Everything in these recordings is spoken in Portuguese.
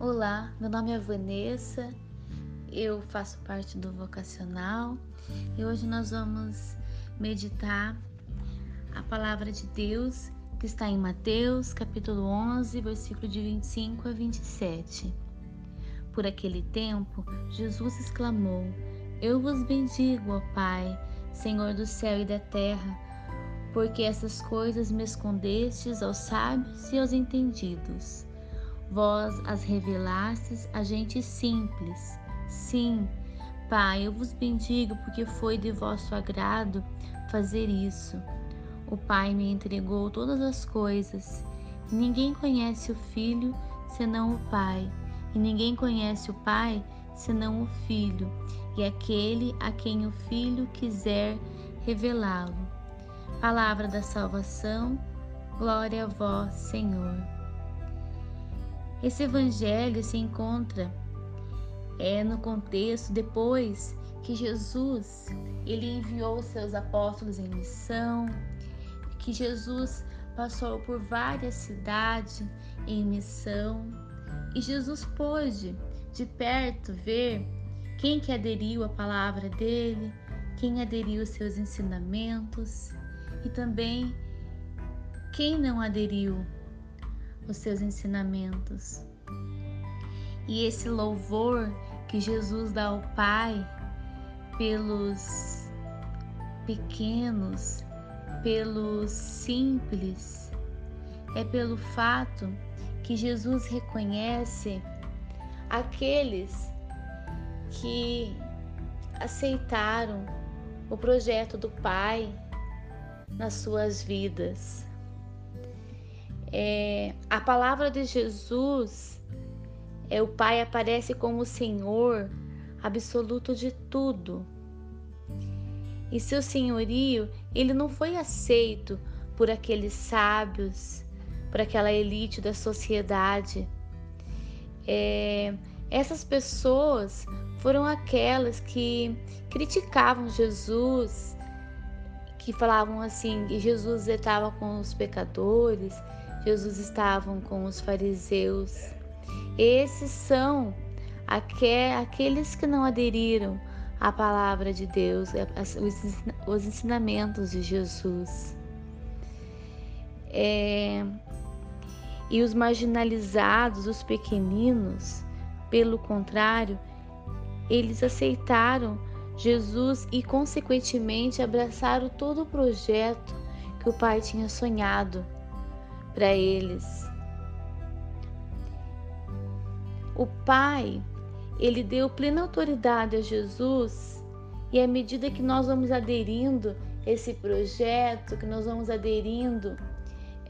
Olá, meu nome é Vanessa, eu faço parte do vocacional e hoje nós vamos meditar a palavra de Deus que está em Mateus, capítulo 11, versículo de 25 a 27. Por aquele tempo, Jesus exclamou: Eu vos bendigo, ó Pai, Senhor do céu e da terra, porque essas coisas me escondestes aos sábios e aos entendidos. Vós as revelastes a gente simples. Sim, Pai, eu vos bendigo porque foi de vosso agrado fazer isso. O Pai me entregou todas as coisas. Ninguém conhece o Filho senão o Pai, e ninguém conhece o Pai senão o Filho, e aquele a quem o Filho quiser revelá-lo. Palavra da salvação, glória a vós, Senhor. Esse evangelho se encontra é no contexto depois que Jesus ele enviou seus apóstolos em missão, que Jesus passou por várias cidades em missão e Jesus pôde de perto ver quem que aderiu à palavra dele, quem aderiu aos seus ensinamentos e também quem não aderiu aos seus ensinamentos. E esse louvor que Jesus dá ao Pai pelos pequenos, pelos simples, é pelo fato que Jesus reconhece aqueles que aceitaram o projeto do Pai nas suas vidas. É, a palavra de Jesus é o Pai aparece como o Senhor absoluto de tudo. E seu senhorio, ele não foi aceito por aqueles sábios, por aquela elite da sociedade. É, essas pessoas foram aquelas que criticavam Jesus, que falavam assim que Jesus estava com os pecadores, Jesus estava com os fariseus. Esses são aqueles que não aderiram à palavra de Deus, os ensinamentos de Jesus. É, e os marginalizados, os pequeninos, pelo contrário, eles aceitaram Jesus e, consequentemente, abraçaram todo o projeto que o Pai tinha sonhado para eles. O Pai, ele deu plena autoridade a Jesus e à medida que nós vamos aderindo esse projeto, que nós vamos aderindo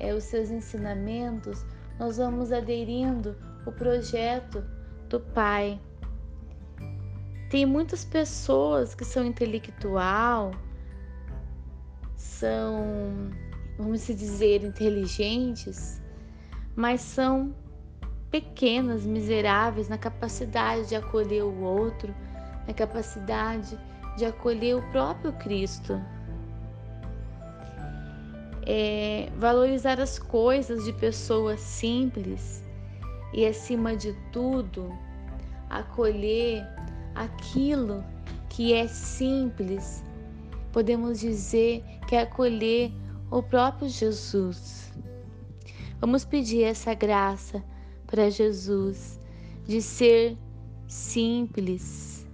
é, os seus ensinamentos, nós vamos aderindo o projeto do Pai. Tem muitas pessoas que são intelectual, são, vamos dizer, inteligentes, mas são pequenas, miseráveis na capacidade de acolher o outro, na capacidade de acolher o próprio Cristo. É, valorizar as coisas de pessoas simples e, acima de tudo, acolher aquilo que é simples. Podemos dizer que é acolher o próprio Jesus. Vamos pedir essa graça para Jesus de ser simples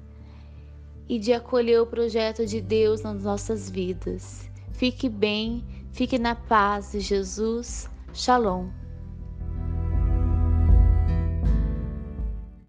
e de acolher o projeto de Deus nas nossas vidas. Fique bem Fique na paz de Jesus. Shalom.